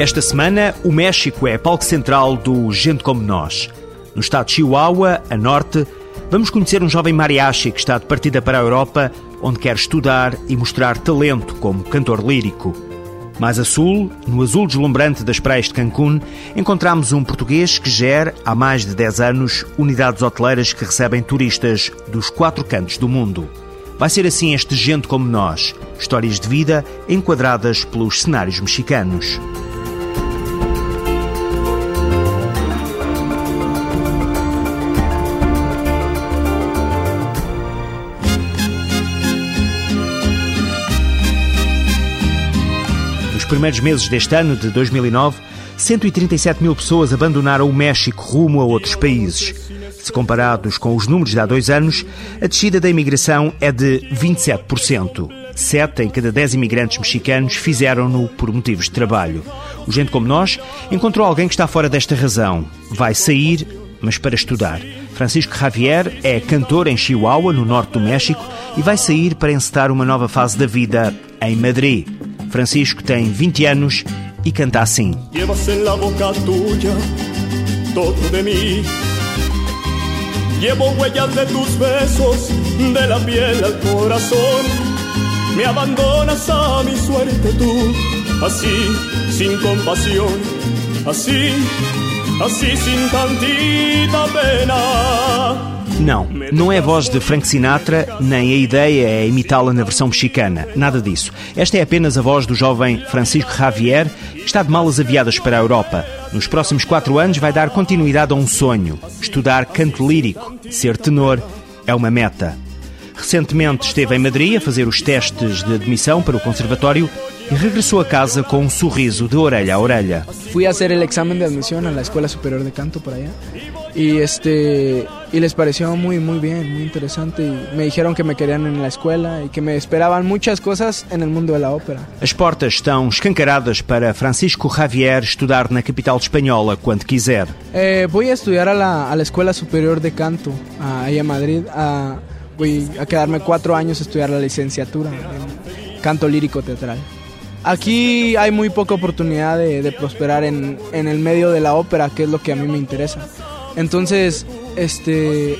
Esta semana, o México é palco central do Gente Como Nós. No estado de Chihuahua, a norte, vamos conhecer um jovem mariachi que está de partida para a Europa, onde quer estudar e mostrar talento como cantor lírico. Mais a sul, no azul deslumbrante das praias de Cancún, encontramos um português que gera, há mais de 10 anos, unidades hoteleiras que recebem turistas dos quatro cantos do mundo. Vai ser assim este Gente Como Nós, histórias de vida enquadradas pelos cenários mexicanos. Primeiros meses deste ano, de 2009, 137 mil pessoas abandonaram o México rumo a outros países. Se comparados com os números de há dois anos, a descida da imigração é de 27%. Sete em cada dez imigrantes mexicanos fizeram-no por motivos de trabalho. O gente como nós encontrou alguém que está fora desta razão. Vai sair, mas para estudar. Francisco Javier é cantor em Chihuahua, no norte do México, e vai sair para encetar uma nova fase da vida em Madrid. Francisco tem 20 anos e canta assim. Llevas en la boca tuya todo de mí. Llevo huellas de tus besos, de la piel al corazón. Me abandonas a mi suerte tú, así, sin compasión, así, así, sin tantita pena. Não, não é a voz de Frank Sinatra, nem a ideia é imitá-la na versão mexicana. Nada disso. Esta é apenas a voz do jovem Francisco Javier, que está de malas aviadas para a Europa. Nos próximos quatro anos vai dar continuidade a um sonho: estudar canto lírico. Ser tenor é uma meta. Recentemente esteve em Madrid a fazer os testes de admissão para o conservatório e regressou a casa com um sorriso de orelha a orelha. Fui a fazer o exame de admissão na Escola Superior de Canto por allá y este y les pareció muy muy bien, muy interesante y me dijeron que me querían en la escuela y que me esperaban muchas cosas en el mundo de la ópera. As portas estão escancaradas para Francisco Javier estudar na capital espanhola quando quiser. Eh, voy a estudiar a la, a la Escuela Superior de Canto ahí en Madrid. A, voy a quedarme cuatro años a estudiar la licenciatura en canto lírico teatral. Aquí hay muy poca oportunidad de, de prosperar en, en el medio de la ópera, que es lo que a mí me interesa. Entonces, este,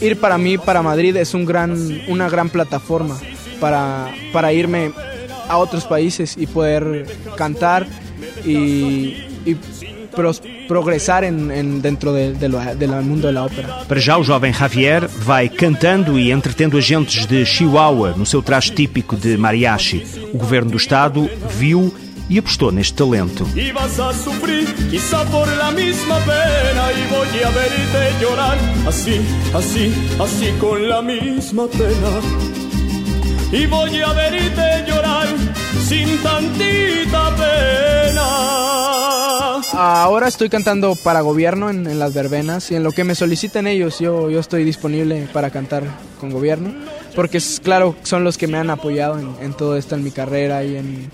ir para mí, para Madrid, es un gran, una gran plataforma para, para irme a otros países y poder cantar y, y pros, progressar em, em, dentro do mundo da ópera. Para já, o jovem Javier vai cantando e entretendo agentes de Chihuahua no seu traje típico de mariachi. O governo do estado viu e apostou neste talento. E vas a sufrir, quizá por la misma pena, y voy a verte llorar, así, así, así con la misma pena. Y voy a verte llorar sin tantita pena. Ahora estoy cantando para gobierno en, en, las verbenas y en lo que me soliciten ellos, yo, yo estoy disponible para cantar con gobierno, porque es claro, son los que me han apoyado en, en todo esto en mi carrera y en,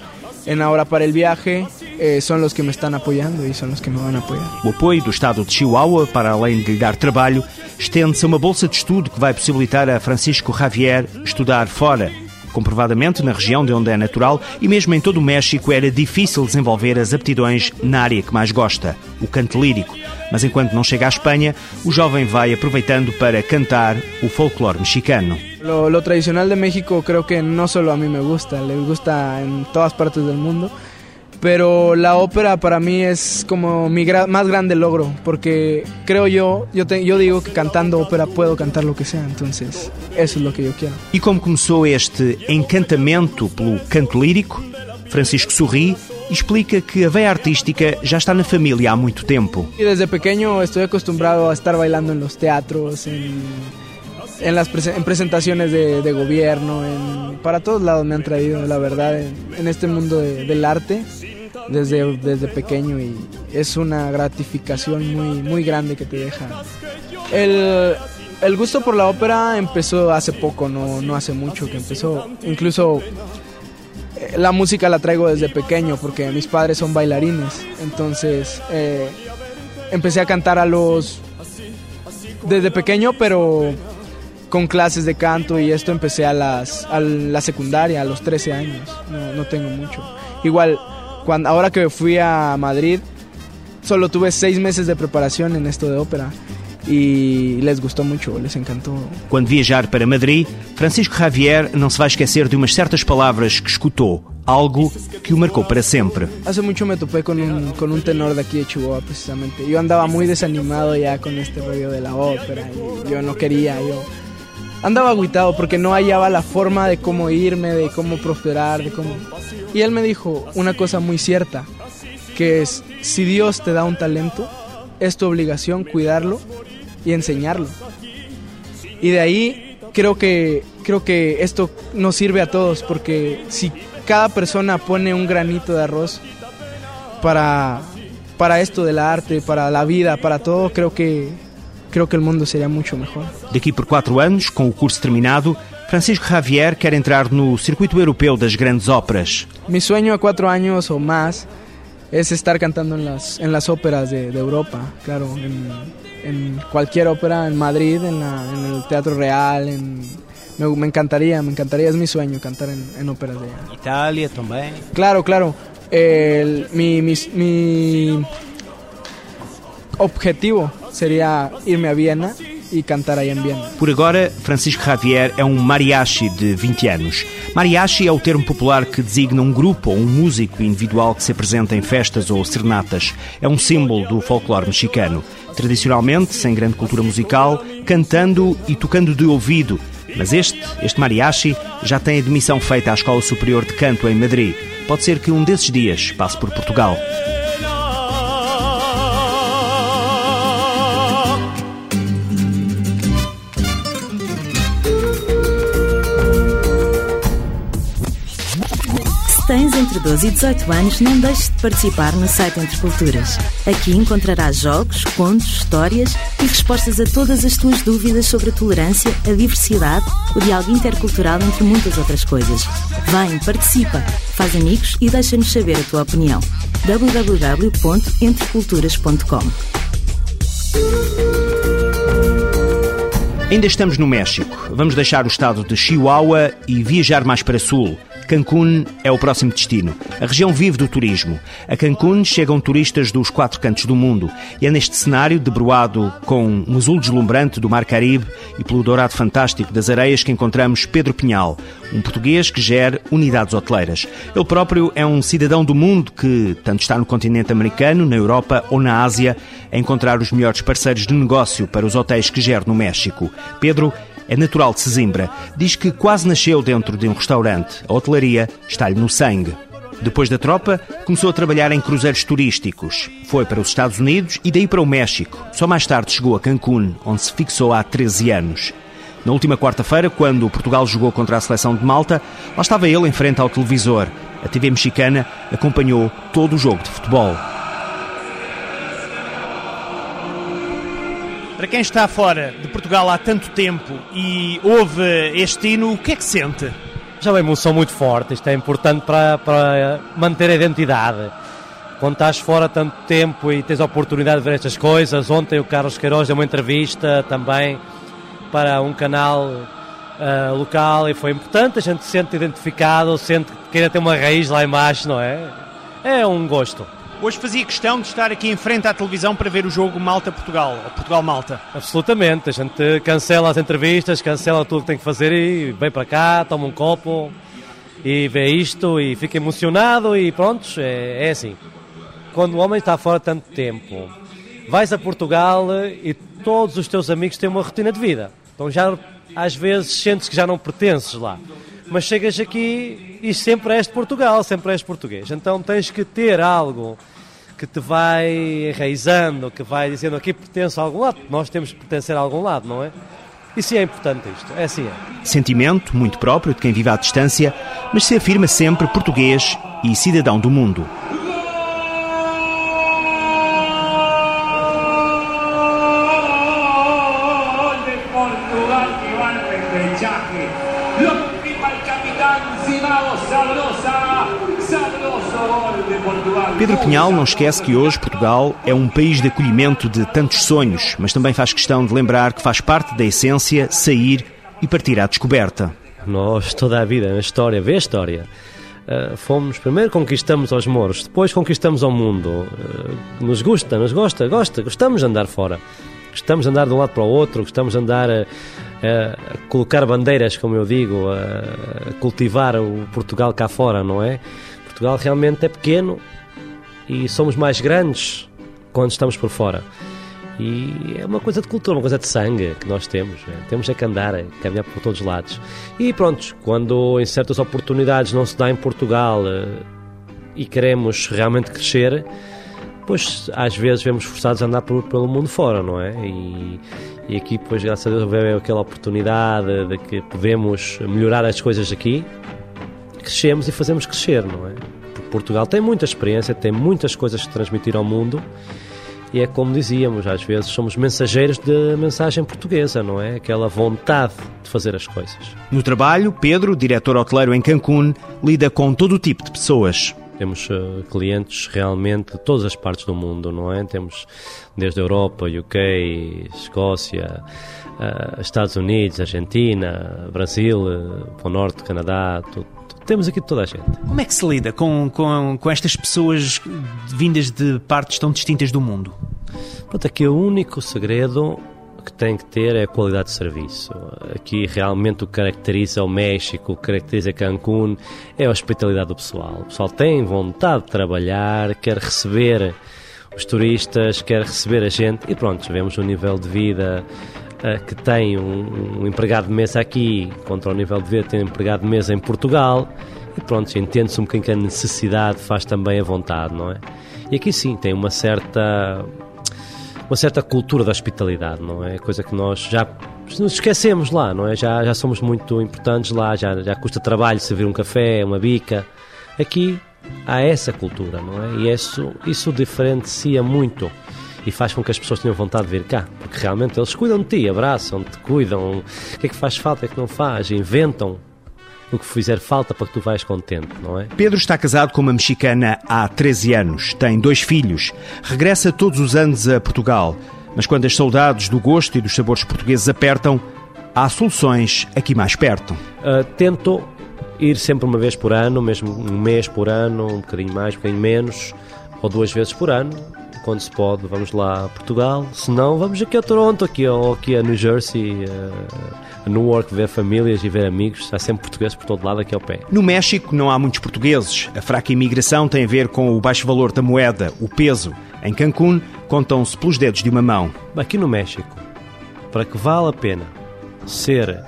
en Ahora para el Viaje eh, são os que me estão apoiando e são os que me vão apoiar. O apoio do Estado de Chihuahua, para além de lhe dar trabalho, estende-se a uma bolsa de estudo que vai possibilitar a Francisco Javier estudar fora. Comprovadamente, na região de onde é natural e mesmo em todo o México, era difícil desenvolver as aptidões na área que mais gosta, o canto lírico. Mas enquanto não chega à Espanha, o jovem vai aproveitando para cantar o folclore mexicano. Lo, lo tradicional de México creo que no solo a mí me gusta, le gusta en todas partes del mundo. Pero la ópera para mí es como mi gra más grande logro, porque creo yo, yo, te, yo digo que cantando ópera puedo cantar lo que sea, entonces eso es lo que yo quiero. E como começou este encantamento pelo canto lírico, Francisco sorri e explica que a veia artística já está na família há muito tempo. Y desde pequeño estoy acostumbrado a estar bailando en los teatros, en, en las en presentaciones de, de gobierno, en, para todos lados me han traído, la verdad, en, este mundo de, del arte. desde, desde pequeño y es una gratificación muy, muy grande que te deja. El, el gusto por la ópera empezó hace poco, no, no hace mucho que empezó. Incluso eh, la música la traigo desde pequeño porque mis padres son bailarines. Entonces eh, empecé a cantar a los... desde pequeño, pero con clases de canto y esto empecé a, las, a la secundaria, a los 13 años. No, no tengo mucho. Igual, cuando, ahora que fui a Madrid, solo tuve seis meses de preparación en esto de ópera. e les gostou muito, les encantou. Quando viajar para Madrid, Francisco Javier não se vai esquecer de umas certas palavras que escutou, algo que o marcou para sempre. Hace muito me topé com um, com um tenor daqui de Chihuahua, precisamente. Eu andava muito desanimado já com este rollo de la ópera, e eu não queria, eu andaba aguitado porque no hallaba la forma de cómo irme, de cómo prosperar, de cómo... Y él me dijo una cosa muy cierta, que es, si Dios te da un talento, es tu obligación cuidarlo y enseñarlo. Y de ahí creo que, creo que esto nos sirve a todos, porque si cada persona pone un granito de arroz para, para esto del arte, para la vida, para todo, creo que, creo que el mundo sería mucho mejor. Daqui por quatro anos, com o curso terminado, Francisco Javier quer entrar no circuito europeu das grandes óperas. Mi sueño a cuatro años o más es estar cantando en las, en las óperas de, de Europa, claro, en, en, cualquier ópera, en Madrid, en, la, en el Teatro Real, en, me, me, encantaría, me encantaría, es mi sueño cantar en, en óperas de allá. Italia también. Claro, claro. El, mi, mi, mi objetivo sería irme a Viena e cantar aí em Viena. Por agora, Francisco Javier é um mariachi de 20 anos. Mariachi é o termo popular que designa um grupo ou um músico individual que se apresenta em festas ou serenatas. É um símbolo do folclore mexicano. Tradicionalmente, sem grande cultura musical, cantando e tocando de ouvido. Mas este, este mariachi, já tem admissão feita à Escola Superior de Canto em Madrid. Pode ser que um desses dias passe por Portugal. Entre 12 e 18 anos, não deixes de participar no site Entre Culturas. Aqui encontrarás jogos, contos, histórias e respostas a todas as tuas dúvidas sobre a tolerância, a diversidade, o diálogo intercultural, entre muitas outras coisas. Vem, participa, faz amigos e deixa-nos saber a tua opinião. www.entreculturas.com Ainda estamos no México. Vamos deixar o estado de Chihuahua e viajar mais para sul. Cancún é o próximo destino. A região vive do turismo. A Cancún chegam turistas dos quatro cantos do mundo e é neste cenário, debruado com um azul deslumbrante do Mar Caribe e pelo dourado fantástico das areias, que encontramos Pedro Pinhal, um português que gera unidades hoteleiras. Ele próprio é um cidadão do mundo que tanto está no continente americano, na Europa ou na Ásia a encontrar os melhores parceiros de negócio para os hotéis que gera no México. Pedro é natural de Sesimbra. Diz que quase nasceu dentro de um restaurante. A hotelaria está-lhe no sangue. Depois da tropa, começou a trabalhar em cruzeiros turísticos. Foi para os Estados Unidos e daí para o México. Só mais tarde chegou a Cancún, onde se fixou há 13 anos. Na última quarta-feira, quando Portugal jogou contra a seleção de Malta, lá estava ele em frente ao televisor. A TV mexicana acompanhou todo o jogo de futebol. Para quem está fora de Portugal há tanto tempo e ouve este hino, o que é que sente? Já é uma emoção muito forte, isto é importante para, para manter a identidade. Quando estás fora tanto tempo e tens a oportunidade de ver estas coisas, ontem o Carlos Queiroz deu uma entrevista também para um canal uh, local e foi importante, a gente se sente identificado, sente que ainda tem uma raiz lá embaixo, não é? É um gosto. Hoje fazia questão de estar aqui em frente à televisão para ver o jogo Malta-Portugal, ou Portugal-Malta. Absolutamente, a gente cancela as entrevistas, cancela tudo que tem que fazer e vem para cá, toma um copo e vê isto e fica emocionado e pronto, é, é assim. Quando o homem está fora tanto tempo, vais a Portugal e todos os teus amigos têm uma rotina de vida. Então já às vezes sentes que já não pertences lá. Mas chegas aqui e sempre és de Portugal, sempre és português. Então tens que ter algo que te vai enraizando, que vai dizendo aqui pertence a algum lado. Nós temos que pertencer a algum lado, não é? E sim é importante isto, é assim é. Sentimento muito próprio de quem vive à distância, mas se afirma sempre português e cidadão do mundo. Pinhal não esquece que hoje Portugal é um país de acolhimento de tantos sonhos, mas também faz questão de lembrar que faz parte da essência sair e partir à descoberta. Nós, toda a vida, na história, vê a história. Uh, fomos, primeiro conquistamos aos moros, depois conquistamos ao mundo. Uh, nos gusta, nos gosta, gosta, gostamos de andar fora. Gostamos de andar de um lado para o outro, gostamos de andar a, a colocar bandeiras, como eu digo, a, a cultivar o Portugal cá fora, não é? Portugal realmente é pequeno e somos mais grandes quando estamos por fora. E é uma coisa de cultura, uma coisa de sangue que nós temos. É. Temos é que andar, é caminhar por todos os lados. E pronto, quando em certas oportunidades não se dá em Portugal eh, e queremos realmente crescer, pois às vezes vemos forçados a andar por, pelo mundo fora, não é? E, e aqui, pois, graças a Deus, veio aquela oportunidade de que podemos melhorar as coisas aqui, crescemos e fazemos crescer, não é? Portugal tem muita experiência, tem muitas coisas que transmitir ao mundo e é como dizíamos, às vezes somos mensageiros da mensagem portuguesa, não é? Aquela vontade de fazer as coisas. No trabalho, Pedro, diretor hoteleiro em Cancún, lida com todo o tipo de pessoas. Temos uh, clientes realmente de todas as partes do mundo, não é? Temos desde a Europa, UK, Escócia, uh, Estados Unidos, Argentina, Brasil, uh, para o Norte, Canadá, tudo, temos aqui toda a gente. Como é que se lida com, com, com estas pessoas vindas de partes tão distintas do mundo? Pronto, aqui o único segredo que tem que ter é a qualidade de serviço. Aqui realmente o que caracteriza o México, o que caracteriza Cancún é a hospitalidade do pessoal. O pessoal tem vontade de trabalhar, quer receber os turistas, quer receber a gente e pronto, vemos o nível de vida que tem um, um, empregado de mesa aqui contra o nível de ver tem um empregado de mesa em Portugal e pronto, entende-se um bocadinho que a necessidade faz também a vontade, não é? E aqui sim, tem uma certa uma certa cultura da hospitalidade, não é? Coisa que nós já nos esquecemos lá, não é? Já, já somos muito importantes lá, já, já custa trabalho servir um café, uma bica. Aqui há essa cultura, não é? E isso, isso diferencia muito e faz com que as pessoas tenham vontade de vir cá, porque realmente eles cuidam de ti, abraçam-te, cuidam, o que é que faz falta, o que é que não faz, inventam o que fizer falta para que tu vais contente, não é? Pedro está casado com uma mexicana há 13 anos, tem dois filhos, regressa todos os anos a Portugal, mas quando as saudades do gosto e dos sabores portugueses apertam, há soluções aqui mais perto. Uh, tento ir sempre uma vez por ano, mesmo um mês por ano, um bocadinho mais, um bocadinho menos, ou duas vezes por ano, quando se pode, vamos lá a Portugal. Se não, vamos aqui a Toronto, aqui, ou aqui a New Jersey, a Newark, ver famílias e ver amigos. Há sempre portugueses por todo lado aqui ao pé. No México não há muitos portugueses. A fraca imigração tem a ver com o baixo valor da moeda, o peso. Em Cancún, contam-se pelos dedos de uma mão. Aqui no México, para que vale a pena ser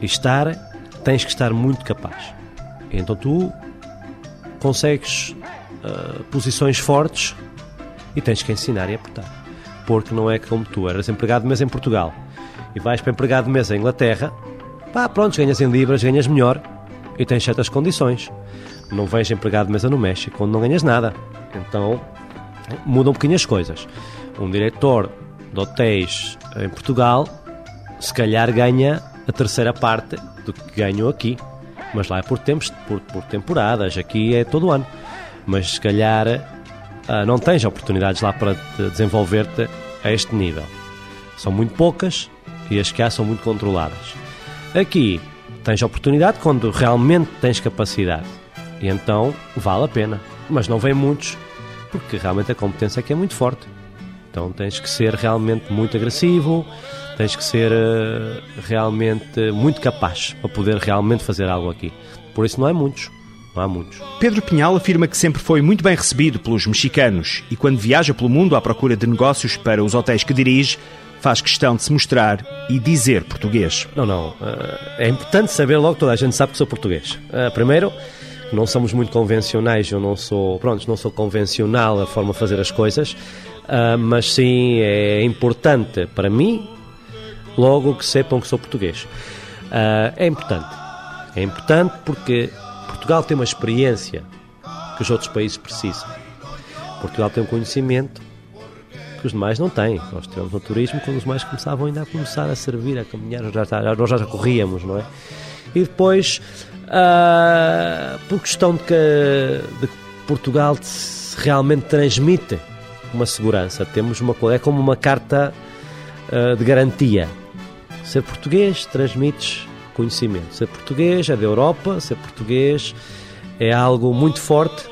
e estar, tens que estar muito capaz. Então tu consegues uh, posições fortes e tens que ensinar e aportar. Porque não é como tu eras empregado de mesa em Portugal e vais para empregado de mesa em Inglaterra, pá, pronto, ganhas em libras, ganhas melhor e tens certas condições. Não vais empregado de mesa no México, onde não ganhas nada. Então mudam um pouquinho as coisas. Um diretor de hotéis em Portugal, se calhar ganha a terceira parte do que ganho aqui. Mas lá é por, tempos, por, por temporadas, aqui é todo ano. Mas se calhar não tens oportunidades lá para desenvolver-te a este nível. São muito poucas e as que há são muito controladas. Aqui tens oportunidade quando realmente tens capacidade e então vale a pena. Mas não vem muitos porque realmente a competência que é muito forte. Então tens que ser realmente muito agressivo, tens que ser uh, realmente muito capaz para poder realmente fazer algo aqui. Por isso não é muitos. Há muitos. Pedro Pinhal afirma que sempre foi muito bem recebido pelos mexicanos e quando viaja pelo mundo à procura de negócios para os hotéis que dirige, faz questão de se mostrar e dizer português. Não, não. Eh, é importante saber logo que toda a gente sabe que sou português. Eh, primeiro, não somos muito convencionais, eu não sou, pronto, não sou convencional a forma de fazer as coisas, eh, mas sim é importante para mim logo que sepam que sou português. É importante. É importante porque Portugal tem uma experiência que os outros países precisam. Portugal tem um conhecimento que os demais não têm. Nós tivemos no turismo quando os mais começavam ainda a começar a servir, a caminhar, já, já, nós já corríamos, não é? E depois Uh, por questão de que, de que Portugal realmente transmite uma segurança. Temos uma é como uma carta uh, de garantia. Ser português transmites conhecimento. Ser português é da Europa, ser português é algo muito forte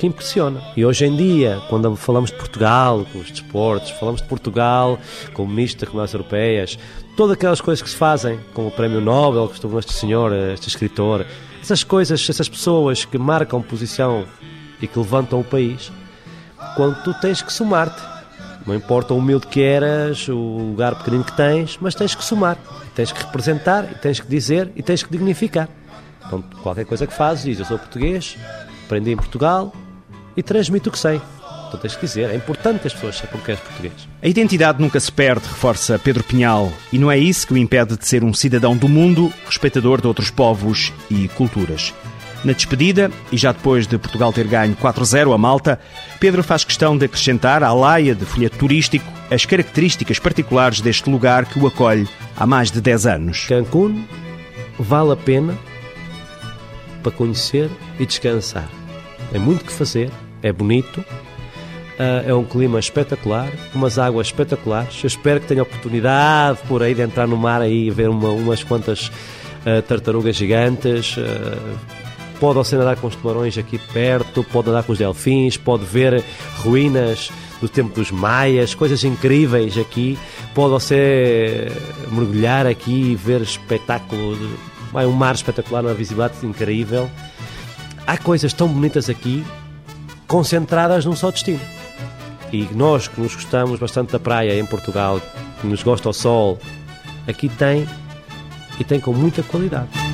que impressiona. E hoje em dia, quando falamos de Portugal, com os desportos, falamos de Portugal com o Ministro das Relações Europeias, todas aquelas coisas que se fazem, como o Prémio Nobel que estou este senhor, este escritor, essas coisas, essas pessoas que marcam posição e que levantam o país, quando tu tens que somar-te. Não importa o humilde que eras, o lugar pequenino que tens, mas tens que somar. Tens que representar, tens que dizer e tens que dignificar. Então, qualquer coisa que fazes, diz: Eu sou português, aprendi em Portugal e transmito o que sei. Então tens que dizer, é importante que as pessoas saibam que és português. A identidade nunca se perde, reforça Pedro Pinhal, e não é isso que o impede de ser um cidadão do mundo, respeitador de outros povos e culturas. Na despedida, e já depois de Portugal ter ganho 4-0 a Malta, Pedro faz questão de acrescentar à laia de folheto turístico as características particulares deste lugar que o acolhe há mais de 10 anos. Cancún vale a pena para conhecer e descansar. É muito que fazer, é bonito, ah, é um clima espetacular, umas águas espetaculares. Eu espero que tenha oportunidade por aí de entrar no mar aí e ver uma, umas quantas uh, tartarugas gigantes. Uh, pode você nadar com os tubarões aqui perto, pode nadar com os delfins, pode ver ruínas do tempo dos maias, coisas incríveis aqui. Pode você mergulhar aqui e ver espetáculo, de, um mar espetacular, uma visibilidade incrível. Há coisas tão bonitas aqui, concentradas num só destino. E nós que nos gostamos bastante da praia em Portugal, que nos gosta o sol, aqui tem e tem com muita qualidade.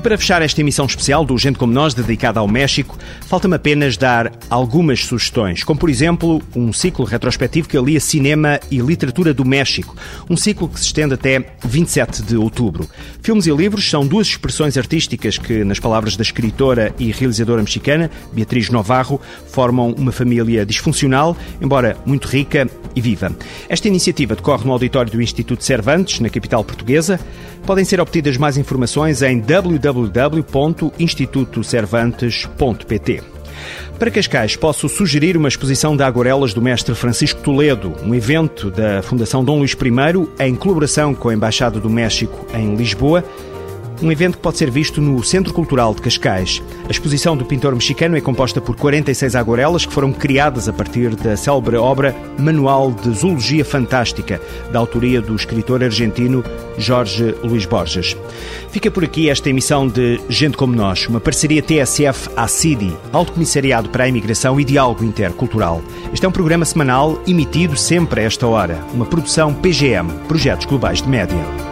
E para fechar esta emissão especial do Gente Como Nós, dedicada ao México, falta-me apenas dar algumas sugestões, como por exemplo um ciclo retrospectivo que alia cinema e literatura do México, um ciclo que se estende até 27 de outubro. Filmes e livros são duas expressões artísticas que, nas palavras da escritora e realizadora mexicana Beatriz Novarro, formam uma família disfuncional, embora muito rica e viva. Esta iniciativa decorre no auditório do Instituto Cervantes, na capital portuguesa. Podem ser obtidas mais informações em www.institutocervantes.pt. Para Cascais, posso sugerir uma exposição de aguarelas do mestre Francisco Toledo, um evento da Fundação Dom Luís I, em colaboração com a Embaixada do México em Lisboa, um evento que pode ser visto no Centro Cultural de Cascais. A exposição do pintor mexicano é composta por 46 aguarelas que foram criadas a partir da célebre obra Manual de Zoologia Fantástica, da autoria do escritor argentino Jorge Luís Borges. Fica por aqui esta emissão de Gente Como Nós, uma parceria TSF-ACIDI, Alto Comissariado para a Imigração e Diálogo Intercultural. Este é um programa semanal emitido sempre a esta hora, uma produção PGM, Projetos Globais de Média.